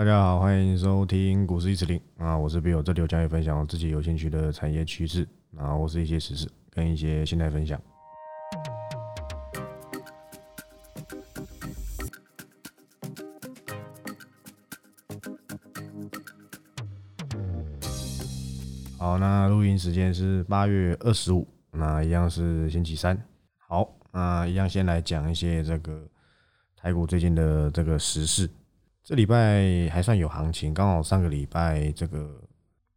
大家好，欢迎收听股市一词零啊，我是 Bill，这里有将会分享我自己有兴趣的产业趋势，然后是一些时事跟一些心态分享。好，那录音时间是八月二十五，那一样是星期三。好，那一样先来讲一些这个台股最近的这个时事。这礼拜还算有行情，刚好上个礼拜这个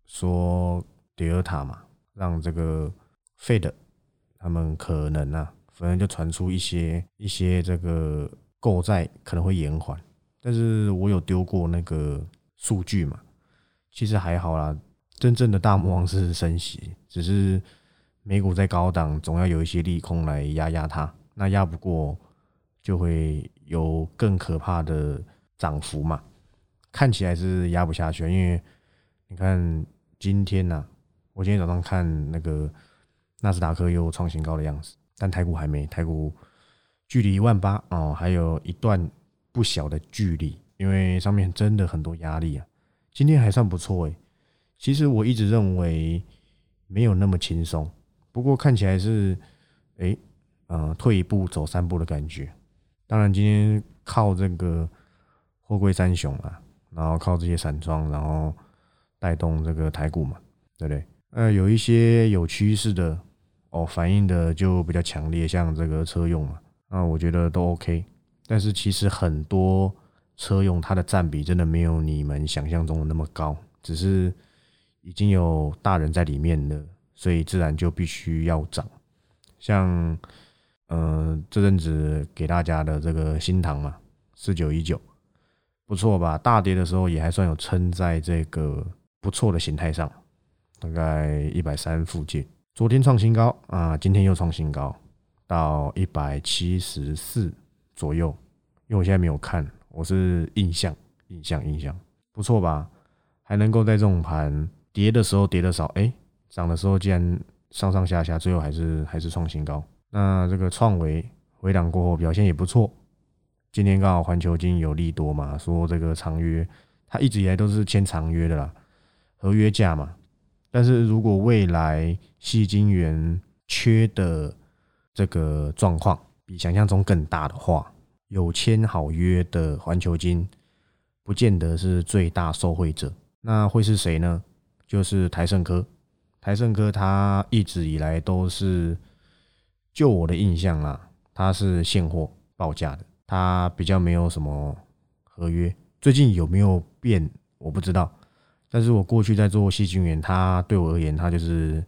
说迪尔塔嘛，让这个费的他们可能啊，反正就传出一些一些这个购债可能会延缓，但是我有丢过那个数据嘛，其实还好啦。真正的大魔王是升息，只是美股在高档，总要有一些利空来压压它。那压不过，就会有更可怕的涨幅嘛。看起来是压不下去，因为你看今天呢，我今天早上看那个纳斯达克又创新高的样子，但台股还没，台股距离一万八哦，还有一段不小的距离，因为上面真的很多压力啊。今天还算不错诶。其实我一直认为没有那么轻松，不过看起来是，哎，呃，退一步走三步的感觉。当然今天靠这个货柜三雄啊，然后靠这些散装，然后带动这个台股嘛，对不对？呃，有一些有趋势的哦，反应的就比较强烈，像这个车用嘛，那我觉得都 OK。但是其实很多车用它的占比真的没有你们想象中的那么高，只是。已经有大人在里面了，所以自然就必须要涨。像，嗯，这阵子给大家的这个新塘嘛，四九一九，不错吧？大跌的时候也还算有撑在这个不错的形态上，大概一百三附近。昨天创新高啊，今天又创新高到一百七十四左右。因为我现在没有看，我是印象，印象，印象，不错吧？还能够在这种盘。跌的时候跌的少，哎，涨的时候竟然上上下下，最后还是还是创新高。那这个创维回档过后表现也不错。今天刚好环球金有利多嘛，说这个长约，他一直以来都是签长约的啦，合约价嘛。但是如果未来细金元缺的这个状况比想象中更大的话，有签好约的环球金不见得是最大受惠者，那会是谁呢？就是台盛科，台盛科它一直以来都是，就我的印象啦，它是现货报价的，它比较没有什么合约。最近有没有变，我不知道。但是我过去在做细菌源，它对我而言，它就是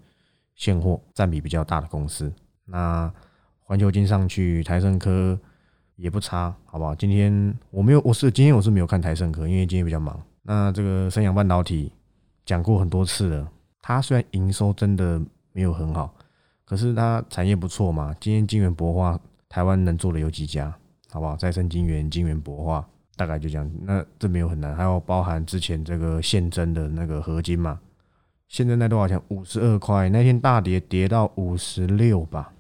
现货占比比较大的公司。那环球金上去，台盛科也不差，好不好？今天我没有，我是今天我是没有看台盛科，因为今天比较忙。那这个升阳半导体。讲过很多次了，它虽然营收真的没有很好，可是它产业不错嘛。今天晶圆博化，台湾能做的有几家，好不好？再生晶圆、晶圆薄化，大概就这样。那这没有很难，还有包含之前这个现增的那个合金嘛。现在那多少钱？五十二块，那天大跌跌到五十六吧。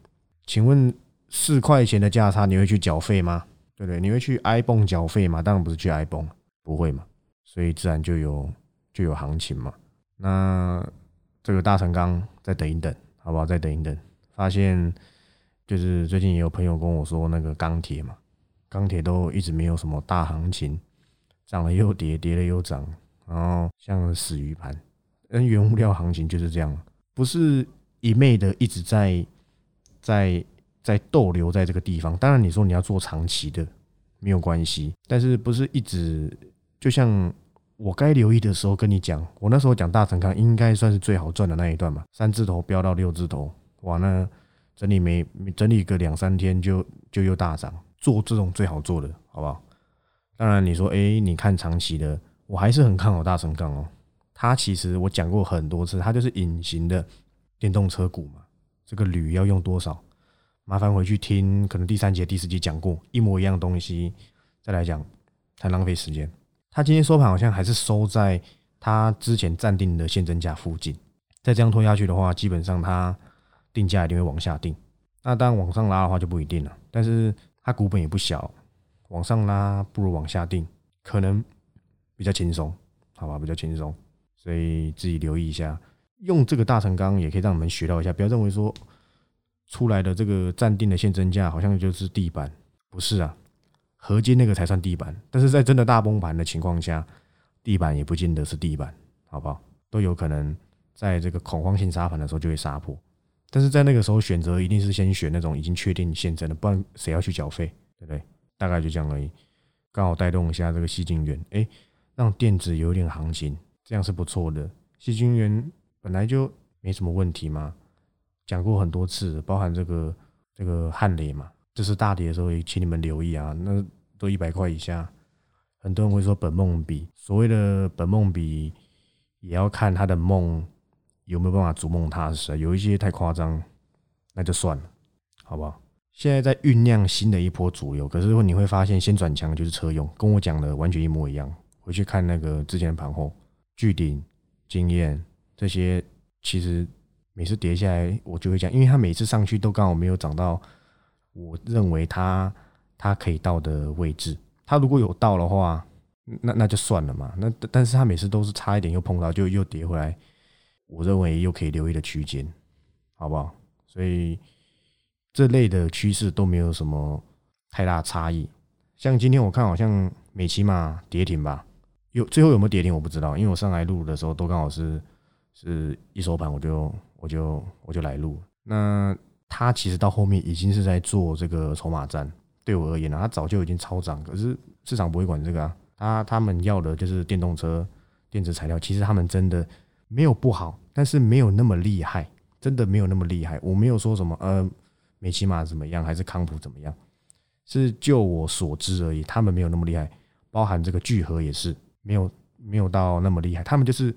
请问四块钱的价差，你会去缴费吗？对不对？你会去 iPhone 缴费吗？当然不是去 iPhone，不会嘛。所以自然就有。就有行情嘛？那这个大成钢再等一等，好不好？再等一等。发现就是最近也有朋友跟我说，那个钢铁嘛，钢铁都一直没有什么大行情，涨了又跌，跌了又涨，然后像死鱼盘。嗯，原物料行情就是这样，不是一昧的一直在在在逗留在这个地方。当然，你说你要做长期的没有关系，但是不是一直就像。我该留意的时候跟你讲，我那时候讲大成康应该算是最好赚的那一段嘛，三字头飙到六字头，哇，那整理没整理个两三天就就又大涨，做这种最好做的，好不好？当然你说，哎，你看长期的，我还是很看好大成钢哦。它其实我讲过很多次，它就是隐形的电动车股嘛。这个铝要用多少？麻烦回去听，可能第三节、第四节讲过一模一样东西，再来讲，太浪费时间。它今天收盘好像还是收在它之前暂定的现增价附近，再这样拖下去的话，基本上它定价一定会往下定。那当然往上拉的话就不一定了，但是它股本也不小，往上拉不如往下定，可能比较轻松，好吧，比较轻松，所以自己留意一下。用这个大成钢也可以让你们学到一下，不要认为说出来的这个暂定的现增价好像就是地板，不是啊，合金那个才算地板。但是在真的大崩盘的情况下，地板也不见得是地板，好不好？都有可能在这个恐慌性杀盘的时候就会杀破。但是在那个时候选择一定是先选那种已经确定现增的，不然谁要去缴费，对不对？大概就这样而已，刚好带动一下这个细晶元，哎，让电子有点行情，这样是不错的。细晶元。本来就没什么问题嘛，讲过很多次，包含这个这个汉雷嘛，这是大跌的时候也请你们留意啊，那都一百块以下，很多人会说本梦比，所谓的本梦比也要看他的梦有没有办法逐梦踏实啊，有一些太夸张，那就算了，好不好？现在在酝酿新的一波主流，可是你会发现先转强就是车用，跟我讲的完全一模一样。回去看那个之前的盘后，巨顶经验。这些其实每次跌下来，我就会讲，因为它每次上去都刚好没有涨到我认为它它可以到的位置。它如果有到的话，那那就算了嘛。那但是它每次都是差一点又碰到，就又跌回来。我认为又可以留意的区间，好不好？所以这类的趋势都没有什么太大差异。像今天我看好像美期嘛跌停吧，有最后有没有跌停我不知道，因为我上来录的时候都刚好是。是一收盘我就我就我就来录，那他其实到后面已经是在做这个筹码战，对我而言呢，他早就已经超涨，可是市场不会管这个啊，他他们要的就是电动车电子材料，其实他们真的没有不好，但是没有那么厉害，真的没有那么厉害。我没有说什么呃美骑马怎么样，还是康普怎么样，是就我所知而已，他们没有那么厉害，包含这个聚合也是没有没有到那么厉害，他们就是。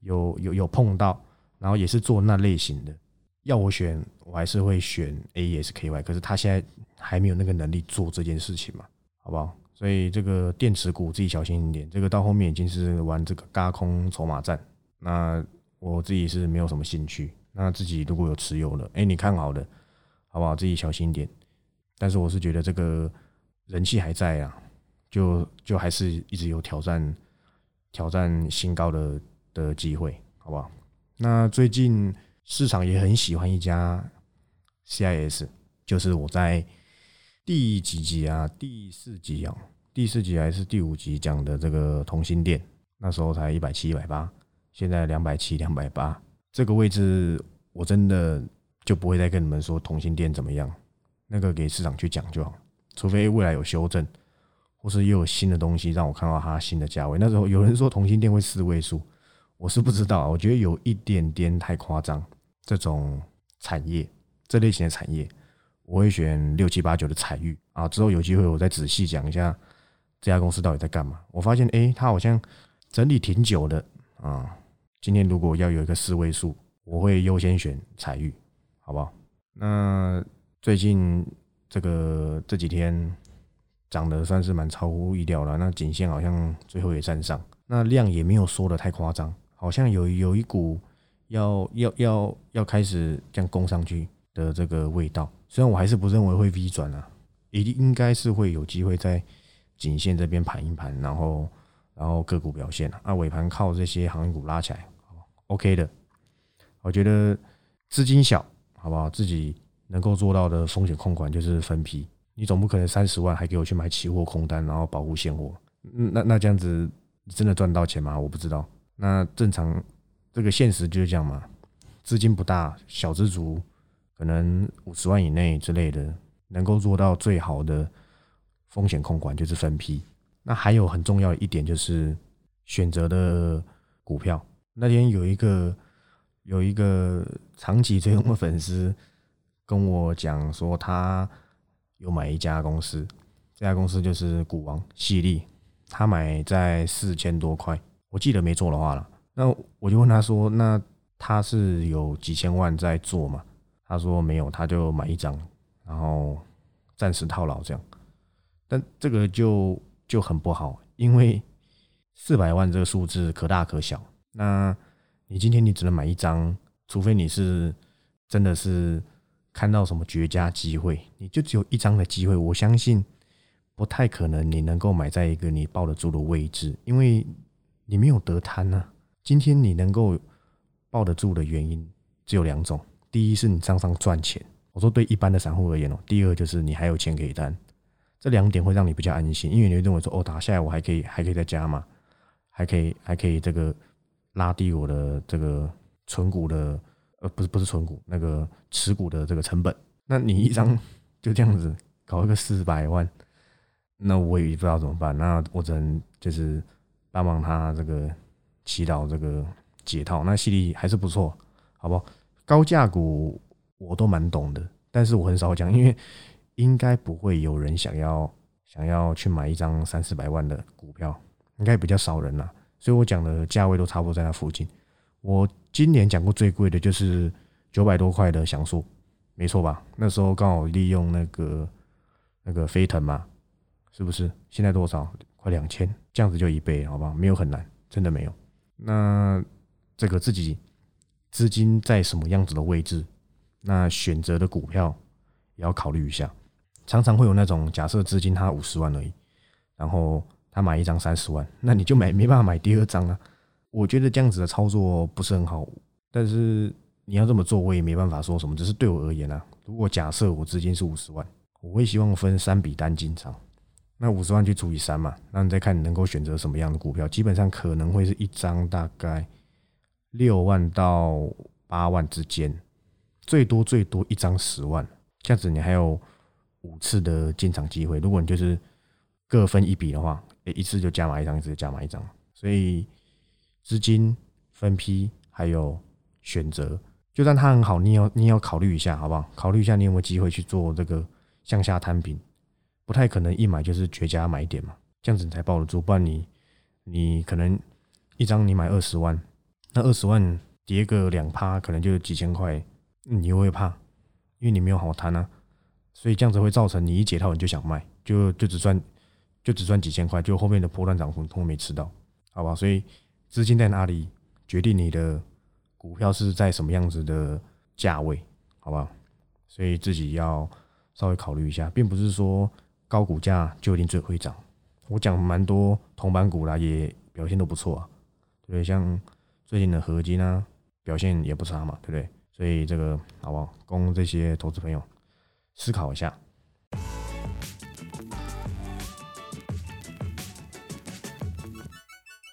有有有碰到，然后也是做那类型的，要我选，我还是会选 A S K Y。可是他现在还没有那个能力做这件事情嘛，好不好？所以这个电池股自己小心一点。这个到后面已经是玩这个嘎空筹码战，那我自己是没有什么兴趣。那自己如果有持有的，哎，你看好的，好不好？自己小心点。但是我是觉得这个人气还在啊，就就还是一直有挑战挑战新高的。的机会，好不好？那最近市场也很喜欢一家 CIS，就是我在第几集啊？第四集啊？第四集还是第五集讲的这个同心店，那时候才一百七、一百八，现在两百七、两百八，这个位置我真的就不会再跟你们说同心店怎么样，那个给市场去讲就好，除非未来有修正，或是又有新的东西让我看到它新的价位。那时候有人说同心店会四位数。我是不知道，我觉得有一点点太夸张。这种产业，这类型的产业，我会选六七八九的彩玉啊。之后有机会我再仔细讲一下这家公司到底在干嘛。我发现，哎，它好像整理挺久的啊。今天如果要有一个四位数，我会优先选彩玉，好不好？那最近这个这几天涨得算是蛮超乎意料了。那颈线好像最后也站上，那量也没有缩的太夸张。好像有有一股要要要要开始这样攻上去的这个味道，虽然我还是不认为会 V 转啊，一定应该是会有机会在颈线这边盘一盘，然后然后个股表现啊，尾盘靠这些航运股拉起来，OK 的。我觉得资金小，好不好？自己能够做到的风险控管就是分批，你总不可能三十万还给我去买期货空单，然后保护现货，那那这样子真的赚到钱吗？我不知道。那正常，这个现实就是这样嘛。资金不大，小资族可能五十万以内之类的，能够做到最好的风险控管就是分批。那还有很重要的一点就是选择的股票。那天有一个有一个长期追踪的粉丝跟我讲说，他有买一家公司，这家公司就是股王系列，他买在四千多块。我记得没错的话了，那我就问他说：“那他是有几千万在做嘛？”他说没有，他就买一张，然后暂时套牢这样。但这个就就很不好，因为四百万这个数字可大可小。那你今天你只能买一张，除非你是真的是看到什么绝佳机会，你就只有一张的机会。我相信不太可能你能够买在一个你抱得住的位置，因为你没有得摊呢。今天你能够抱得住的原因只有两种：第一是你账上赚钱，我说对一般的散户而言哦；第二就是你还有钱可以摊。这两点会让你比较安心，因为你会认为说哦，打下来我还可以，还可以再加嘛，还可以，还可以这个拉低我的这个存股的，呃，不是不是存股，那个持股的这个成本。那你一张就这样子搞一个四百万，那我也不知道怎么办。那我只能就是帮忙他这个祈祷这个解套。那犀利还是不错，好不好？高价股我都蛮懂的，但是我很少讲，因为。应该不会有人想要想要去买一张三四百万的股票，应该比较少人啦。所以我讲的价位都差不多在那附近。我今年讲过最贵的就是九百多块的享受，没错吧？那时候刚好利用那个那个飞腾嘛，是不是？现在多少？快两千，这样子就一倍，好吧？没有很难，真的没有。那这个自己资金在什么样子的位置，那选择的股票也要考虑一下。常常会有那种假设资金他五十万而已，然后他买一张三十万，那你就买没办法买第二张啊。我觉得这样子的操作不是很好，但是你要这么做，我也没办法说什么。只是对我而言啊，如果假设我资金是五十万，我会希望分三笔单进场，那五十万去除以三嘛，那你再看你能够选择什么样的股票，基本上可能会是一张大概六万到八万之间，最多最多一张十万，这样子你还有。五次的进场机会，如果你就是各分一笔的话，一次就加码一张，一次就加码一张。所以资金分批还有选择，就算它很好，你要你要考虑一下，好不好？考虑一下你有没有机会去做这个向下摊平，不太可能一买就是绝佳买点嘛，这样子你才抱得住。不然你你可能一张你买二十万，那二十万跌个两趴，可能就几千块，你又会怕，因为你没有好摊啊。所以这样子会造成你一解套你就想卖，就就只赚就只赚几千块，就后面的波段涨幅通通没吃到，好吧？所以资金在哪里决定你的股票是在什么样子的价位，好吧？所以自己要稍微考虑一下，并不是说高股价就一定最会涨。我讲蛮多铜板股啦，也表现都不错啊，对不对？像最近的合金啊，表现也不差嘛，对不对？所以这个好不好？供这些投资朋友。思考一下。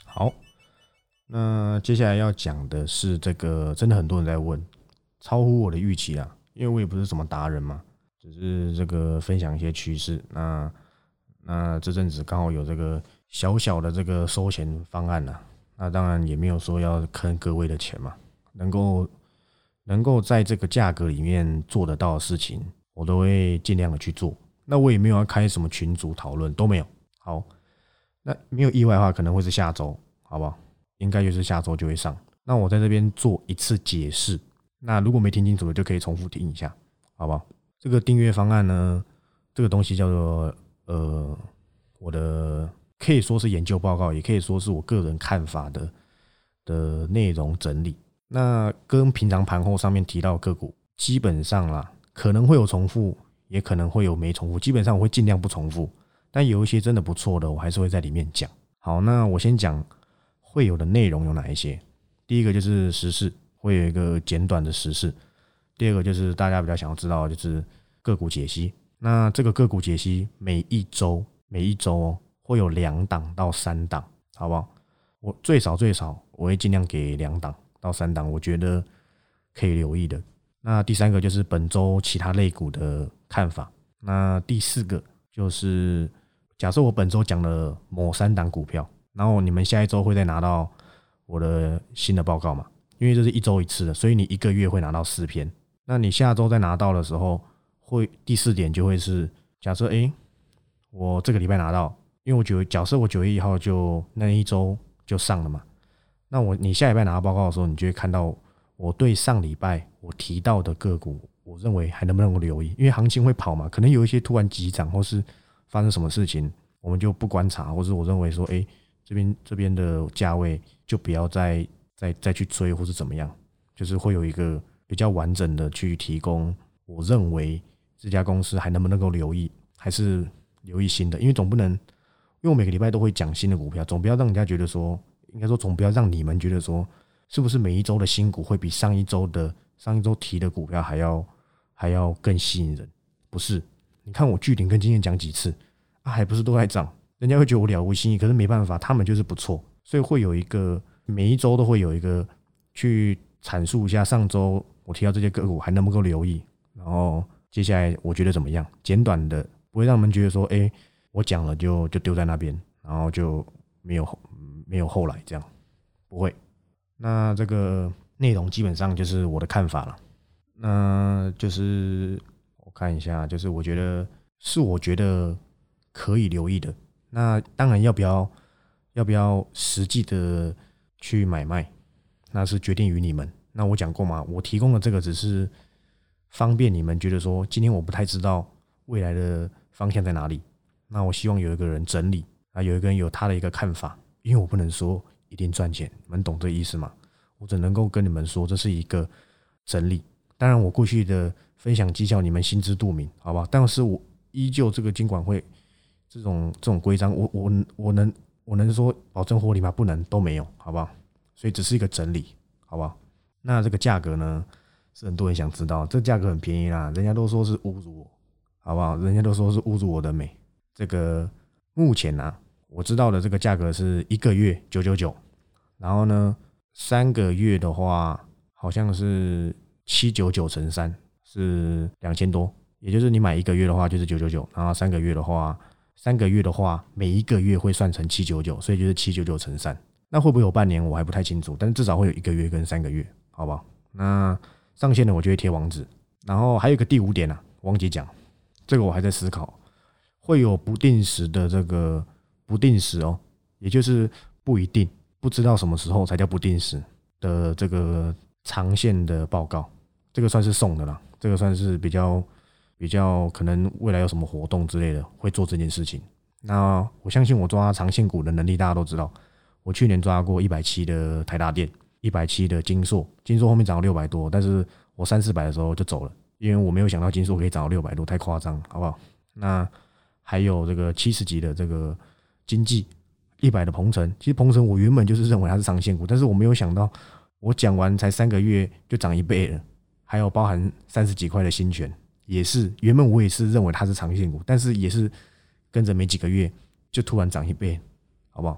好，那接下来要讲的是这个，真的很多人在问，超乎我的预期啊！因为我也不是什么达人嘛，只是这个分享一些趋势。那那这阵子刚好有这个小小的这个收钱方案呢，那当然也没有说要坑各位的钱嘛，能够能够在这个价格里面做得到的事情。我都会尽量的去做，那我也没有要开什么群组讨论，都没有。好，那没有意外的话，可能会是下周，好不好？应该就是下周就会上。那我在这边做一次解释，那如果没听清楚的，就可以重复听一下，好不好？这个订阅方案呢，这个东西叫做呃，我的可以说是研究报告，也可以说是我个人看法的的内容整理。那跟平常盘后上面提到个股，基本上啦。可能会有重复，也可能会有没重复。基本上我会尽量不重复，但有一些真的不错的，我还是会在里面讲。好，那我先讲会有的内容有哪一些。第一个就是时事，会有一个简短的时事。第二个就是大家比较想要知道，就是个股解析。那这个个股解析每一周每一周哦会有两档到三档，好不好？我最少最少我会尽量给两档到三档，我觉得可以留意的。那第三个就是本周其他类股的看法。那第四个就是假设我本周讲了某三档股票，然后你们下一周会再拿到我的新的报告嘛？因为这是一周一次的，所以你一个月会拿到四篇。那你下周再拿到的时候，会第四点就会是假设，诶，我这个礼拜拿到，因为我九假设我九月一号就那一周就上了嘛。那我你下礼拜拿到报告的时候，你就会看到。我对上礼拜我提到的个股，我认为还能不能够留意？因为行情会跑嘛，可能有一些突然急涨，或是发生什么事情，我们就不观察，或是我认为说，哎，这边这边的价位就不要再再再去追，或是怎么样，就是会有一个比较完整的去提供。我认为这家公司还能不能够留意，还是留意新的，因为总不能，因为我每个礼拜都会讲新的股票，总不要让人家觉得说，应该说总不要让你们觉得说，是不是每一周的新股会比上一周的上一周提的股票还要还要更吸引人？不是，你看我巨顶跟今天讲几次啊，还不是都在涨，人家会觉得我了无新意，可是没办法，他们就是不错，所以会有一个每一周都会有一个去阐述一下上周我提到这些个股还能不够留意，然后。接下来我觉得怎么样？简短的，不会让他们觉得说，哎，我讲了就就丢在那边，然后就没有没有后来这样，不会。那这个内容基本上就是我的看法了。那就是我看一下，就是我觉得是我觉得可以留意的。那当然要不要要不要实际的去买卖，那是决定于你们。那我讲过嘛，我提供的这个只是。方便你们觉得说，今天我不太知道未来的方向在哪里，那我希望有一个人整理啊，有一个人有他的一个看法，因为我不能说一定赚钱，你们懂这意思吗？我只能够跟你们说这是一个整理。当然，我过去的分享绩效你们心知肚明，好吧？但是我依旧这个监管会这种这种规章，我我我能我能说保证获利吗？不能，都没有，好不好？所以只是一个整理，好不好？那这个价格呢？是很多人想知道，这价格很便宜啦，人家都说是侮辱我，好不好？人家都说是侮辱我的美。这个目前呢，我知道的这个价格是一个月九九九，然后呢，三个月的话好像是七九九乘三是两千多，也就是你买一个月的话就是九九九，然后三个月的话，三个月的话每一个月会算成七九九，所以就是七九九乘三。那会不会有半年我还不太清楚，但是至少会有一个月跟三个月，好不好？那。上线的我就会贴网址，然后还有一个第五点呢，忘记讲，这个我还在思考，会有不定时的这个不定时哦，也就是不一定不知道什么时候才叫不定时的这个长线的报告，这个算是送的了，这个算是比较比较可能未来有什么活动之类的会做这件事情。那我相信我抓长线股的能力，大家都知道，我去年抓过一百七的台达电。一百七的金硕，金硕后面涨到六百多，但是我三四百的时候就走了，因为我没有想到金硕可以涨到六百多，太夸张，好不好？那还有这个七十级的这个经济，一百的鹏程，其实鹏程我原本就是认为它是长线股，但是我没有想到，我讲完才三个月就涨一倍了，还有包含三十几块的新权，也是原本我也是认为它是长线股，但是也是跟着没几个月就突然涨一倍，好不好？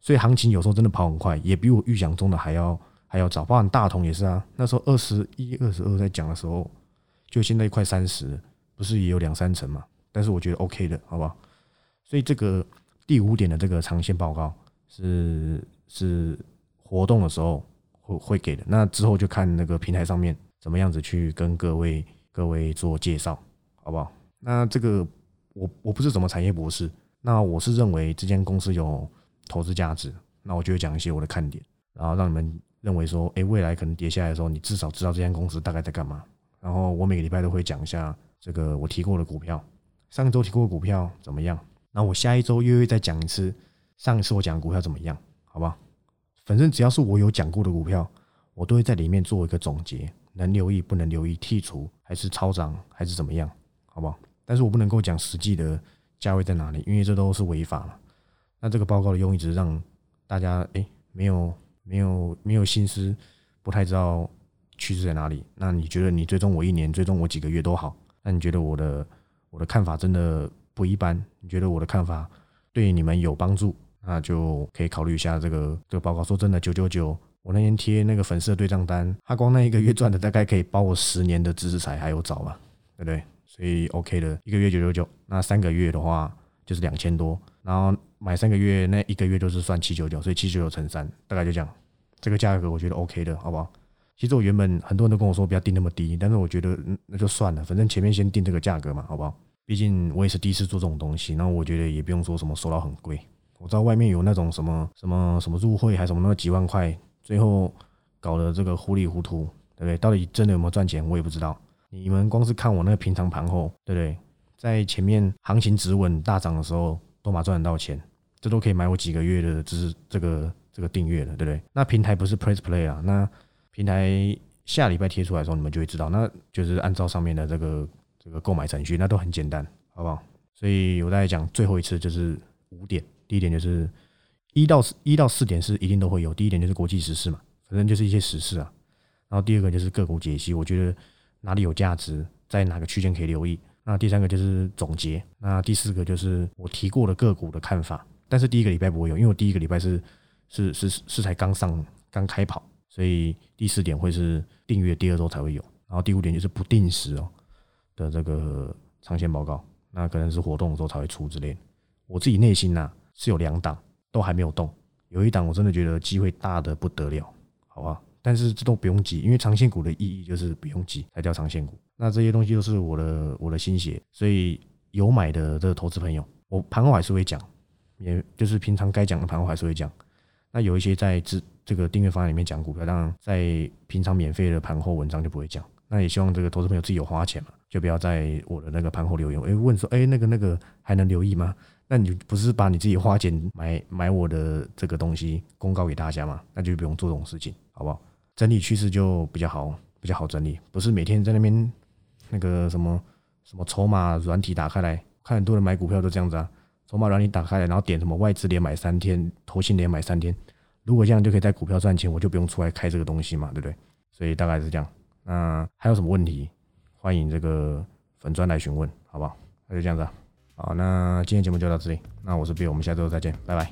所以行情有时候真的跑很快，也比我预想中的还要还要早。包含大同也是啊，那时候二十一、二十二在讲的时候，就现在快三十，不是也有两三成嘛？但是我觉得 OK 的，好不好？所以这个第五点的这个长线报告是是活动的时候会会给的。那之后就看那个平台上面怎么样子去跟各位各位做介绍，好不好？那这个我我不是什么产业博士，那我是认为这间公司有。投资价值，那我就会讲一些我的看点，然后让你们认为说，哎，未来可能跌下来的时候，你至少知道这间公司大概在干嘛。然后我每个礼拜都会讲一下这个我提过的股票，上周提过的股票怎么样？那我下一周又会再讲一次上一次我讲股票怎么样？好不好？反正只要是我有讲过的股票，我都会在里面做一个总结，能留意不能留意，剔除还是超涨还是怎么样？好不好？但是我不能够讲实际的价位在哪里，因为这都是违法了。那这个报告的用意只是让大家哎没有没有没有心思，不太知道趋势在哪里。那你觉得你追踪我一年，追踪我几个月都好。那你觉得我的我的看法真的不一般？你觉得我的看法对你们有帮助？那就可以考虑一下这个这个报告。说真的，九九九，我那天贴那个粉丝的对账单，他光那一个月赚的大概可以包我十年的知识财还有早吧，对不对？所以 OK 的，一个月九九九，那三个月的话就是两千多，然后。买三个月，那一个月就是算七九九，所以七九九乘三，大概就这样。这个价格我觉得 OK 的，好不好？其实我原本很多人都跟我说不要定那么低，但是我觉得那就算了，反正前面先定这个价格嘛，好不好？毕竟我也是第一次做这种东西，那我觉得也不用说什么收到很贵。我知道外面有那种什么什么什么入会还什么那几万块，最后搞得这个糊里糊涂，对不对？到底真的有没有赚钱，我也不知道。你们光是看我那个平常盘后，对不对？在前面行情止稳大涨的时候，都马赚得到钱。这都可以买我几个月的，就是这个这个订阅了，对不对？那平台不是 Press Play 啊，那平台下礼拜贴出来的时候，你们就会知道，那就是按照上面的这个这个购买程序，那都很简单，好不好？所以我再讲最后一次就是五点，第一点就是一到四一到四点是一定都会有，第一点就是国际时事嘛，反正就是一些时事啊。然后第二个就是个股解析，我觉得哪里有价值，在哪个区间可以留意。那第三个就是总结，那第四个就是我提过的个股的看法。但是第一个礼拜不会有，因为我第一个礼拜是是是是才刚上刚开跑，所以第四点会是订阅第二周才会有。然后第五点就是不定时哦的这个长线报告，那可能是活动的时候才会出之类的。我自己内心呐是有两档都还没有动，有一档我真的觉得机会大的不得了，好吧？但是这都不用急，因为长线股的意义就是不用急才叫长线股。那这些东西都是我的我的心血，所以有买的这个投资朋友，我盘后还是会讲，也就是平常该讲的盘后还是会讲。那有一些在这这个订阅方案里面讲股票，当然在平常免费的盘后文章就不会讲。那也希望这个投资朋友自己有花钱嘛，就不要在我的那个盘后留言，哎问说，哎那个那个还能留意吗？那你不是把你自己花钱买买我的这个东西公告给大家吗？那就不用做这种事情，好不好？整理趋势就比较好，比较好整理，不是每天在那边那个什么什么筹码软体打开来看，很多人买股票都这样子啊，筹码软体打开来，然后点什么外资连买三天，投信连买三天，如果这样就可以在股票赚钱，我就不用出来开这个东西嘛，对不对？所以大概是这样。那还有什么问题，欢迎这个粉砖来询问好不好？那就这样子好那今天节目就到这里那我是 bill 我们下周再见拜拜。